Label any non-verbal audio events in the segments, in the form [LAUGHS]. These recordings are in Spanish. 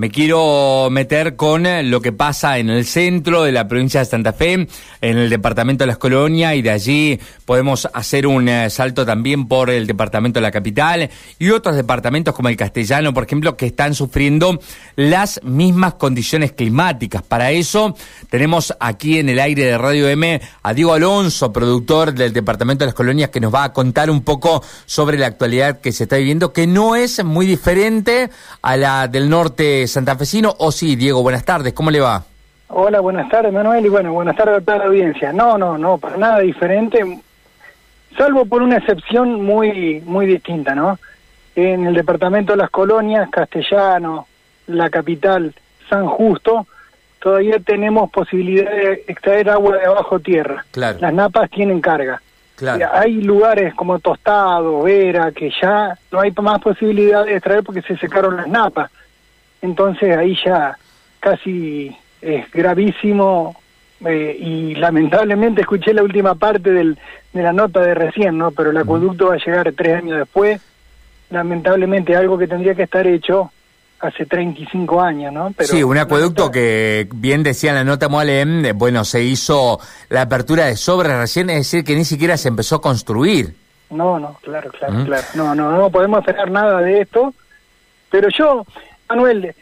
me quiero meter con lo que pasa en el centro de la provincia de Santa Fe, en el departamento de las colonias, y de allí podemos hacer un eh, salto también por el departamento de la capital y otros departamentos como el castellano, por ejemplo, que están sufriendo las mismas condiciones climáticas. Para eso tenemos aquí en el aire de Radio M a Diego Alonso, productor del departamento de las colonias, que nos va a contar un poco sobre la actualidad que se está viviendo, que no es muy diferente a la del norte santafesino. O sí, Diego, buenas tardes, ¿cómo le va? Hola, buenas tardes, Manuel, y bueno, buenas tardes a toda la audiencia. No, no, no, para nada diferente, salvo por una excepción muy, muy distinta, ¿no? En el departamento de las colonias, Castellano, la capital, San Justo, todavía tenemos posibilidad de extraer agua de abajo tierra. Claro. Las napas tienen carga. Claro. Hay lugares como Tostado, Vera, que ya no hay más posibilidad de extraer porque se secaron las napas. Entonces ahí ya casi es gravísimo eh, y lamentablemente escuché la última parte del, de la nota de recién, ¿no? Pero el acueducto va a llegar tres años después. Lamentablemente algo que tendría que estar hecho hace 35 años, ¿no? Pero sí, un acueducto que, bien decía en la nota Moalem, bueno, se hizo la apertura de sobres recién, es decir, que ni siquiera se empezó a construir. No, no, claro, claro, claro. No, no, no podemos esperar nada de esto. Pero yo, Manuel,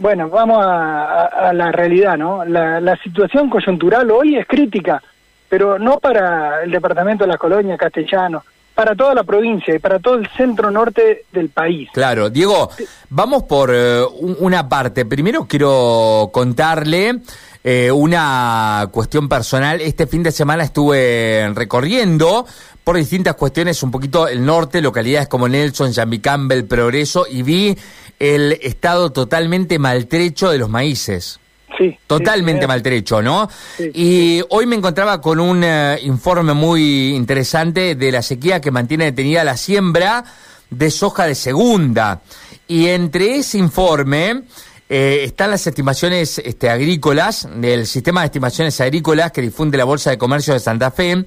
bueno, vamos a, la realidad, ¿no? La, situación coyuntural hoy es crítica, pero no para el departamento de las colonias castellano, para toda la provincia y para todo el centro norte del país. Claro, Diego, vamos por eh, una parte. Primero quiero contarle eh, una cuestión personal. Este fin de semana estuve recorriendo por distintas cuestiones un poquito el norte, localidades como Nelson, Jambi Campbell, Progreso, y vi el estado totalmente maltrecho de los maíces. Sí. Totalmente maltrecho, ¿no? y hoy me encontraba con un eh, informe muy interesante de la sequía que mantiene detenida la siembra de soja de segunda. Y entre ese informe eh, están las estimaciones este, agrícolas, del sistema de estimaciones agrícolas que difunde la Bolsa de Comercio de Santa Fe,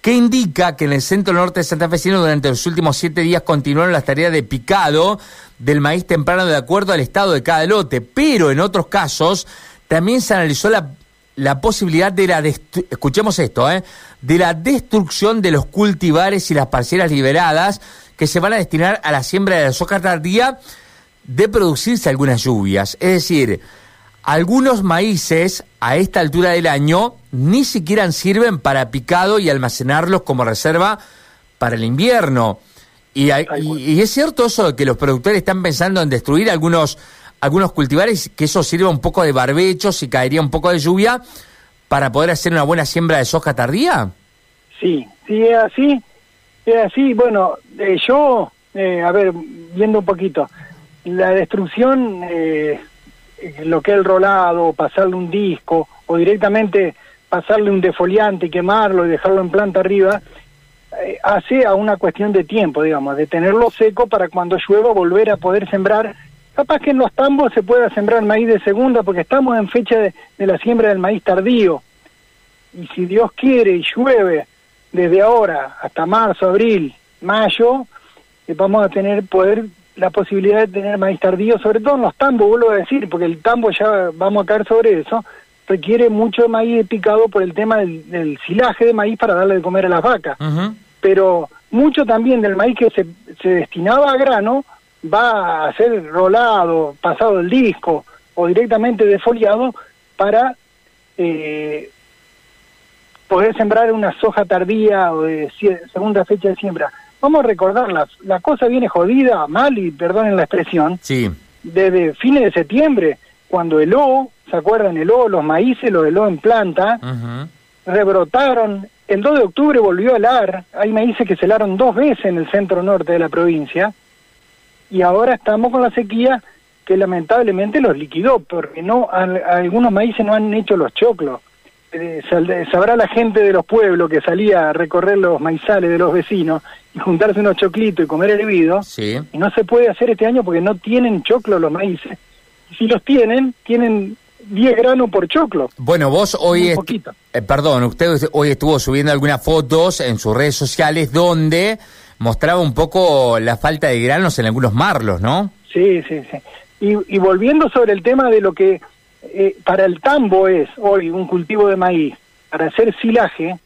que indica que en el centro norte de Santa Fe durante los últimos siete días continuaron las tareas de picado del maíz temprano de acuerdo al estado de cada lote, pero en otros casos también se analizó la, la posibilidad de la, escuchemos esto, ¿eh? de la destrucción de los cultivares y las parcelas liberadas que se van a destinar a la siembra de la soja tardía de producirse algunas lluvias. Es decir, algunos maíces a esta altura del año ni siquiera sirven para picado y almacenarlos como reserva para el invierno. Y, y, es cierto eso de que los productores están pensando en destruir algunos, algunos cultivares, que eso sirva un poco de barbecho, si caería un poco de lluvia, para poder hacer una buena siembra de soja tardía. Sí, sí, es así. Es así. Bueno, eh, yo, eh, a ver, viendo un poquito, la destrucción, eh, lo que es el rolado, pasarle un disco, o directamente pasarle un defoliante y quemarlo y dejarlo en planta arriba, eh, hace a una cuestión de tiempo, digamos, de tenerlo seco para cuando llueva volver a poder sembrar. Capaz que en los tambos se pueda sembrar maíz de segunda porque estamos en fecha de, la siembra del maíz tardío. Y si Dios quiere y llueve desde ahora hasta marzo, abril, mayo, eh, vamos a tener poder la posibilidad de tener maíz tardío, sobre todo en los tambos, vuelvo a decir, porque el tambo ya vamos a caer sobre eso, requiere mucho maíz picado por el tema del, silaje de maíz para darle de comer a las vacas. Pero mucho también del maíz que se, se destinaba a grano va a ser rolado, pasado el disco o directamente defoliado para eh, poder sembrar una soja tardía o de segunda fecha de siembra. Vamos a recordar, la, cosa viene jodida, mal, y perdonen la expresión, sí. desde fines de septiembre, cuando el O, ¿se acuerdan? El O, los maíces, los del O en planta, rebrotaron. El 2 de octubre volvió a helar. Hay maíces que se helaron dos veces en el centro norte de la provincia. Y ahora estamos con la sequía que lamentablemente los liquidó, porque no algunos maíces no han hecho los choclos. Sabrá la gente de los pueblos que salía a recorrer los maizales de los vecinos y juntarse unos choclitos y comer hervido. Sí. Y no se puede hacer este año porque no tienen choclo los maíces si los tienen, tienen 10 granos por choclo. Bueno, vos hoy... Eh, perdón, usted hoy estuvo subiendo algunas fotos en sus redes sociales donde mostraba un poco la falta de granos en algunos marlos, ¿no? Sí, sí, sí. Y, volviendo sobre el tema de lo que eh, para el tambo es hoy un cultivo de maíz, para hacer silaje,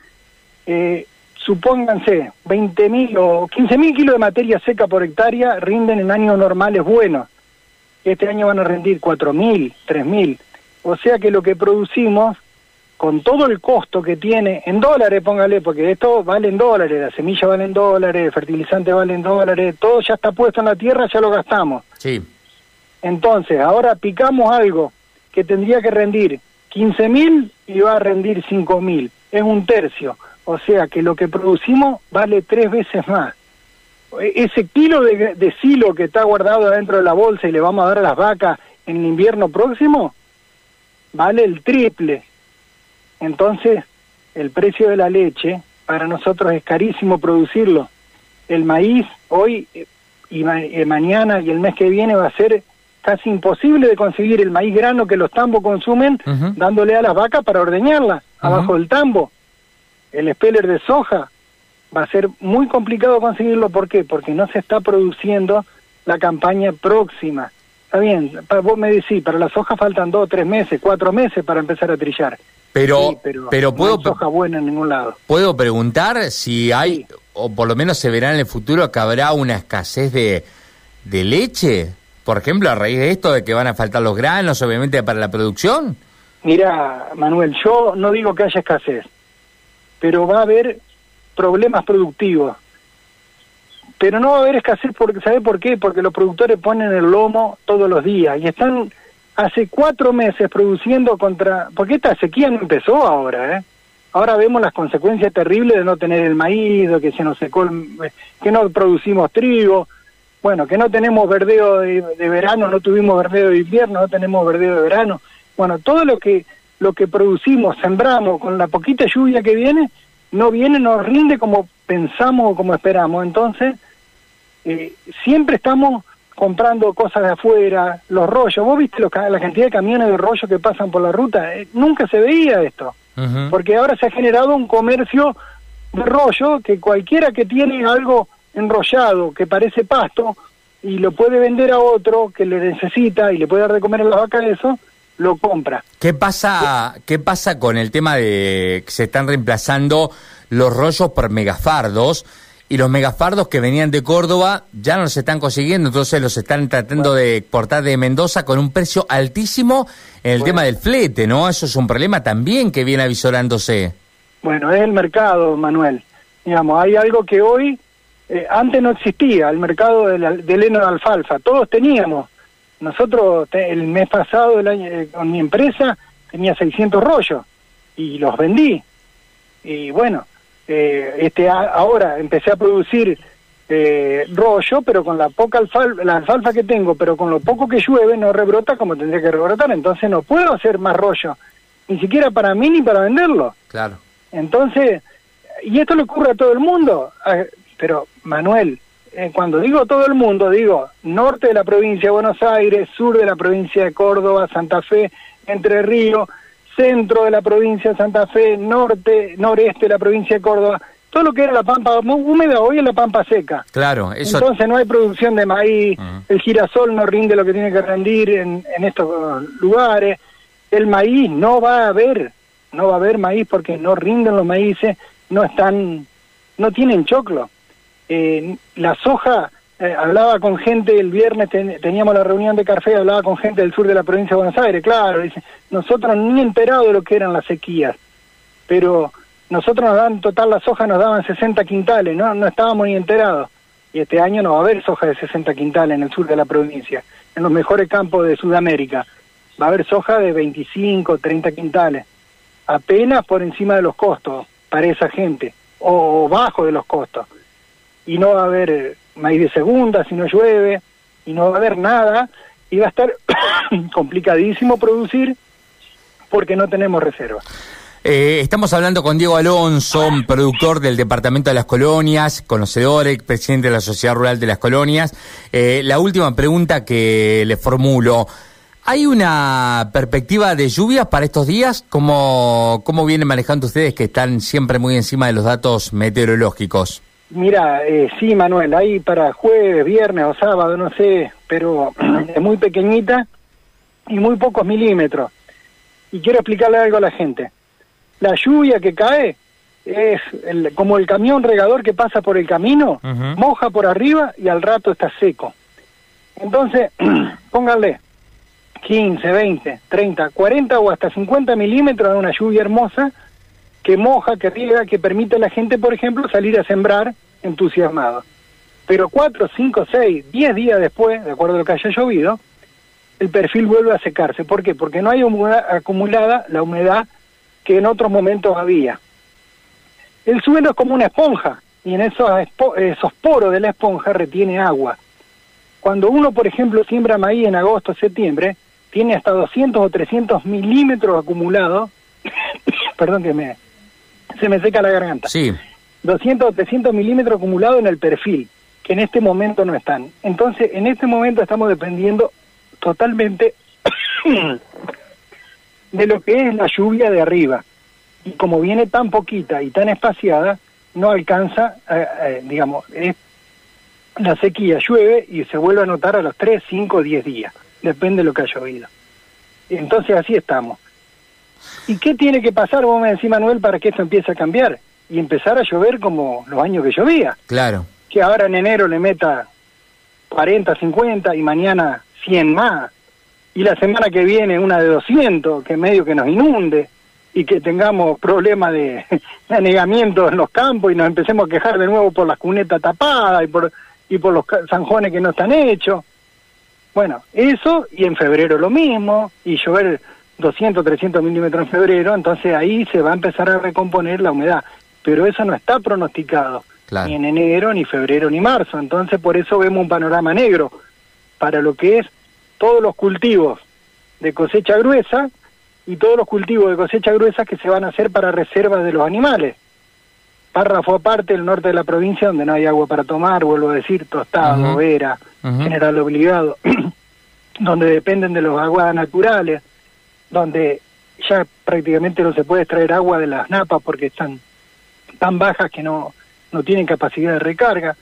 eh, supónganse, 20.000 o 15.000 kilos de materia seca por hectárea rinden en años normales buenos. Este año van a rendir 4.000, 3.000. O sea que lo que producimos, con todo el costo que tiene, en dólares, póngale, porque esto vale en dólares, la semilla vale en dólares, fertilizante vale en dólares, todo ya está puesto en la tierra, ya lo gastamos. Sí. Entonces, ahora picamos algo que tendría que rendir 15.000 y va a rendir 5.000. Es un tercio. O sea que lo que producimos vale tres veces más. E, ese kilo de, silo que está guardado dentro de la bolsa y le vamos a dar a las vacas en el invierno próximo, vale el triple. Entonces, el precio de la leche para nosotros es carísimo producirlo. El maíz hoy eh, y eh, mañana y el mes que viene va a ser casi imposible de conseguir el maíz grano que los tambos consumen dándole a las vacas para ordeñarla abajo del tambo el speller de soja va a ser muy complicado conseguirlo. ¿Por qué? Porque no se está produciendo la campaña próxima. Está bien, vos me decís, para la soja faltan dos, tres meses, cuatro meses para empezar a trillar. Pero, pero, puedo, no soja buena en ningún lado. Puedo preguntar si hay, o por lo menos se verá en el futuro, que habrá una escasez de, de leche, por ejemplo, a raíz de esto, de que van a faltar los granos, obviamente, para la producción. Mira, Manuel, yo no digo que haya escasez pero va a haber problemas productivos. Pero no va a haber escasez, porque, ¿sabe por qué? Porque los productores ponen el lomo todos los días y están hace cuatro meses produciendo contra... Porque esta sequía no empezó ahora, ¿eh? Ahora vemos las consecuencias terribles de no tener el maíz, de que se nos secó, que no producimos trigo, bueno, que no tenemos verdeo de, de, verano, no tuvimos verdeo de invierno, no tenemos verdeo de verano. Bueno, todo lo que lo que producimos, sembramos con la poquita lluvia que viene, no viene, no rinde como pensamos o como esperamos. Entonces, eh, siempre estamos comprando cosas de afuera, los rollos. ¿Vos viste la cantidad de camiones de rollos que pasan por la ruta? Eh, nunca se veía esto, porque ahora se ha generado un comercio de rollo que cualquiera que tiene algo enrollado que parece pasto y lo puede vender a otro que le necesita y le puede dar de comer a la vaca eso, lo compra. ¿Qué pasa, ¿Qué pasa con el tema de que se están reemplazando los rollos por megafardos? Y los megafardos que venían de Córdoba ya no se están consiguiendo, entonces los están tratando de exportar de Mendoza con un precio altísimo en el tema del flete, ¿no? Eso es un problema también que viene avisorándose. Bueno, es el mercado, Manuel. Digamos, hay algo que hoy, eh, antes no existía, el mercado del, del heno de alfalfa. Todos teníamos nosotros el mes pasado el año, eh, con mi empresa tenía 600 rollos y los vendí. Y bueno, eh, este ahora empecé a producir eh, rollo, pero con la poca alfalfa, la alfalfa que tengo, pero con lo poco que llueve no rebrota como tendría que rebrotar, entonces no puedo hacer más rollo, ni siquiera para mí ni para venderlo. Claro. Entonces, y esto le ocurre a todo el mundo, ah, pero Manuel, eh, cuando digo todo el mundo, digo norte de la provincia de Buenos Aires, sur de la provincia de Córdoba, Santa Fe, Entre Ríos, centro de la provincia de Santa Fe, norte, noreste de la provincia de Córdoba, todo lo que era la pampa húmeda hoy es la pampa seca. Claro, eso. Entonces no hay producción de maíz, el girasol no rinde lo que tiene que rendir en, en estos lugares, el maíz no va a haber, no va a haber maíz porque no rinden los maíces, no están, no tienen choclo eh, la soja, eh, hablaba con gente el viernes, teníamos la reunión de Carfe, hablaba con gente del sur de la provincia de Buenos Aires, claro, dice, nosotros ni enterados de lo que eran las sequías, pero nosotros nos dan, total la soja nos daban 60 quintales, no, no estábamos ni enterados. Y este año no va a haber soja de 60 quintales en el sur de la provincia, en los mejores campos de Sudamérica. Va a haber soja de 25, 30 quintales, apenas por encima de los costos para esa gente, o bajo de los costos y no va a haber eh, maíz de segunda si no llueve, y no va a haber nada, y va a estar [COUGHS] complicadísimo producir porque no tenemos reserva. Eh, estamos hablando con Diego Alonso, productor del Departamento de las Colonias, conocedor, presidente de la Sociedad Rural de las Colonias. Eh, la última pregunta que le formulo. ¿Hay una perspectiva de lluvias para estos días? ¿Cómo, ¿Cómo vienen manejando ustedes que están siempre muy encima de los datos meteorológicos? Mira, eh, sí, Manuel, ahí para jueves, viernes o sábado, no sé, pero [CLEARS THROAT] es muy pequeñita y muy pocos milímetros. Y quiero explicarle algo a la gente. La lluvia que cae es como el camión regador que pasa por el camino, moja por arriba y al rato está seco. Entonces, [CLEARS THROAT] pónganle 15, 20, 30, 40 o hasta 50 milímetros de una lluvia hermosa que moja, que riega, que permite a la gente, por ejemplo, salir a sembrar entusiasmado. Pero 4, 5, 6, 10 días después, de acuerdo a lo que haya llovido, el perfil vuelve a secarse. ¿Por qué? Porque no hay acumulada la humedad que en otros momentos había. El suelo es como una esponja y en esos, poros de la esponja retiene agua. Cuando uno, por ejemplo, siembra maíz en agosto, septiembre, tiene hasta 200 o 300 milímetros acumulados. [COUGHS] Perdón que me, se me seca la garganta. Sí. 200 o 300 milímetros acumulados en el perfil, que en este momento no están. Entonces, en este momento estamos dependiendo totalmente [COUGHS] de lo que es la lluvia de arriba. Y como viene tan poquita y tan espaciada, no alcanza, eh, eh, digamos, la sequía llueve y se vuelve a notar a los 3, 5, 10 días, depende de lo que haya llovido. Entonces así estamos. ¿Y qué tiene que pasar, vos me decís, Manuel, para que esto empiece a cambiar? Y empezar a llover como los años que llovía. Claro. Que ahora en enero le meta 40, 50 y mañana 100 más. Y la semana que viene una de 200, que medio que nos inunde y que tengamos problemas de, [LAUGHS] anegamiento en los campos y nos empecemos a quejar de nuevo por las cunetas tapadas y por, y por los zanjones que no están hechos. Bueno, eso y en febrero lo mismo, y llover 200, 300 milímetros en febrero, entonces ahí se va a empezar a recomponer la humedad. Pero eso no está pronosticado, ni en enero, ni febrero, ni marzo. Entonces por eso vemos un panorama negro para lo que es todos los cultivos de cosecha gruesa y todos los cultivos de cosecha gruesa que se van a hacer para reservas de los animales. Párrafo aparte, el norte de la provincia, donde no hay agua para tomar, vuelvo a decir, tostado, vera, general obligado, [CLEARS THROAT] donde dependen de los aguas naturales, donde ya prácticamente no se puede extraer agua de las napas porque están tan bajas que no, no tienen capacidad de recarga.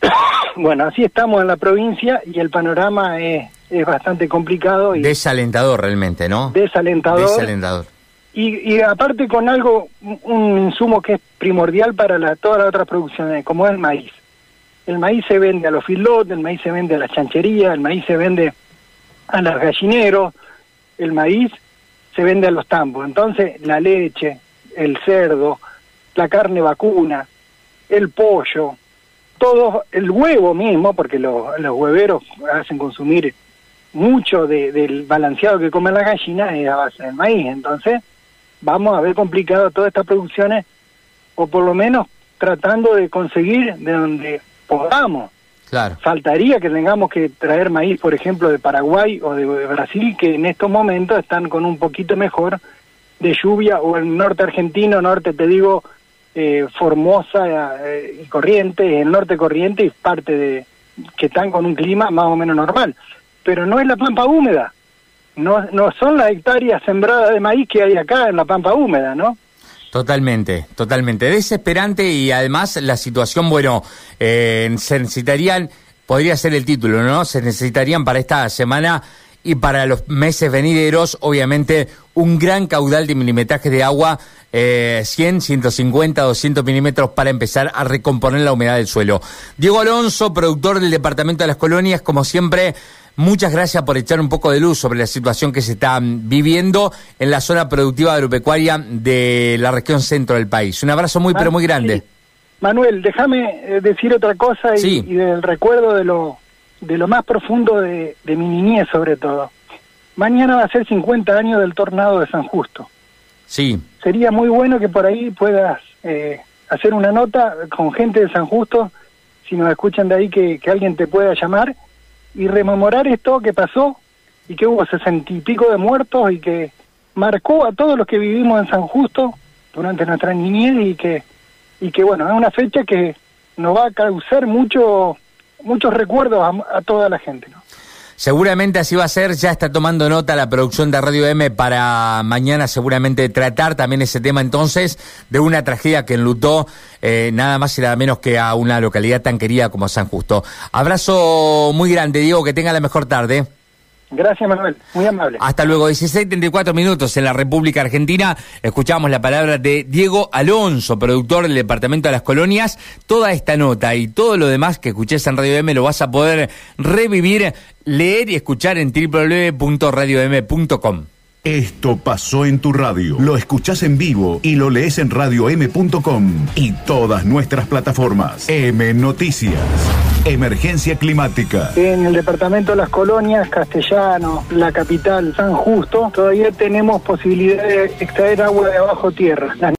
[COUGHS] bueno, así estamos en la provincia y el panorama es, es bastante complicado. Y desalentador realmente, ¿no? Desalentador. Desalentador. Y, y aparte con algo, un insumo que es primordial para la, todas las otras producciones, como es el maíz. El maíz se vende a los filotes, el maíz se vende a las chancherías, el maíz se vende a los gallineros, el maíz se vende a los tambos. Entonces, la leche, el cerdo, la carne vacuna, el pollo, todo, el huevo mismo, porque los, los hueveros hacen consumir mucho del balanceado que come la gallina es a base del maíz. Entonces, vamos a ver complicado todas estas producciones, o por lo menos tratando de conseguir de donde podamos Faltaría que tengamos que traer maíz, por ejemplo, de Paraguay o de Brasil, que en estos momentos están con un poquito mejor de lluvia, o el norte argentino, norte te digo, eh, Formosa eh, y Corriente, el norte Corriente y parte de que están con un clima más o menos normal. Pero no es la pampa húmeda, no, no son las hectáreas sembradas de maíz que hay acá en la pampa húmeda, ¿no? Totalmente, totalmente. Desesperante y además la situación, bueno, eh, se necesitarían, podría ser el título, ¿no? Se necesitarían para esta semana y para los meses venideros, obviamente, un gran caudal de milimetraje de agua, eh, 100, 150, 200 milímetros para empezar a recomponer la humedad del suelo. Diego Alonso, productor del Departamento de las Colonias, como siempre, Muchas gracias por echar un poco de luz sobre la situación que se está viviendo en la zona productiva agropecuaria de la región centro del país. Un abrazo muy, pero muy grande. Manuel, déjame eh, decir otra cosa y, del recuerdo de lo, de lo más profundo de, mi niñez sobre todo. Mañana va a ser 50 años del tornado de San Justo. Sí. Sería muy bueno que por ahí puedas eh, hacer una nota con gente de San Justo, si nos escuchan de ahí, que, que alguien te pueda llamar y rememorar esto que pasó y que hubo sesenta y pico de muertos y que marcó a todos los que vivimos en San Justo durante nuestra niñez y que y que bueno es una fecha que nos va a causar mucho muchos recuerdos a, toda la gente ¿no? Seguramente así va a ser, ya está tomando nota la producción de Radio M para mañana seguramente tratar también ese tema entonces de una tragedia que enlutó eh, nada más y nada menos que a una localidad tan querida como San Justo. Abrazo muy grande, Diego, que tenga la mejor tarde. Gracias, Manuel. Muy amable. Hasta luego. 16.34 minutos en la República Argentina. Escuchamos la palabra de Diego Alonso, productor del Departamento de las Colonias. Toda esta nota y todo lo demás que escuches en Radio M lo vas a poder revivir, leer y escuchar en www.radiom.com. Esto pasó en tu radio. Lo escuchás en vivo y lo lees en radiom.com y todas nuestras plataformas. M Noticias. Emergencia climática. En el departamento de las colonias, Castellano, la capital, San Justo, todavía tenemos posibilidad de extraer agua de abajo tierra.